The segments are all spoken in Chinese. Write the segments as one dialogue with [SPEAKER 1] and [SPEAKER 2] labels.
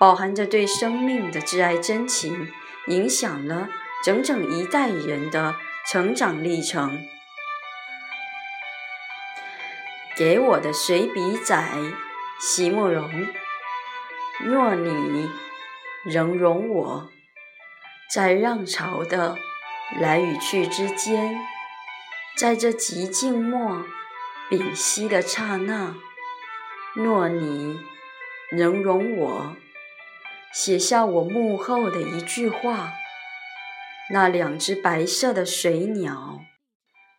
[SPEAKER 1] 饱含着对生命的挚爱真情，影响了整整一代人的成长历程。给我的随笔仔，席慕容。若你仍容我，在浪潮的来与去之间，在这极静默、屏息的刹那，若你仍容我。写下我幕后的一句话。那两只白色的水鸟，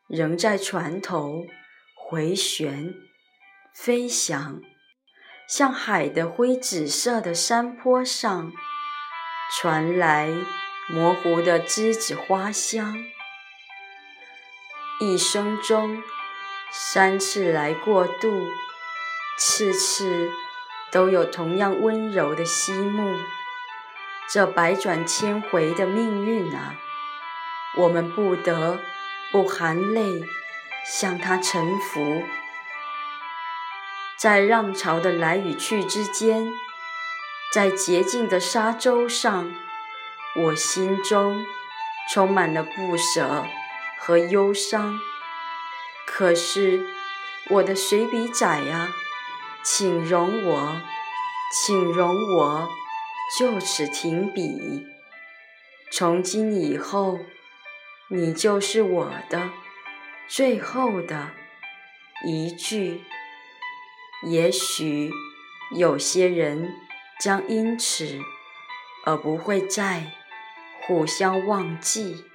[SPEAKER 1] 仍在船头回旋飞翔，像海的灰紫色的山坡上传来模糊的栀子花香。一生中三次来过渡，次次。都有同样温柔的惜慕，这百转千回的命运啊，我们不得不含泪向它臣服。在浪潮的来与去之间，在洁净的沙洲上，我心中充满了不舍和忧伤。可是，我的水笔仔啊！请容我，请容我就此停笔。从今以后，你就是我的最后的一句。也许有些人将因此而不会再互相忘记。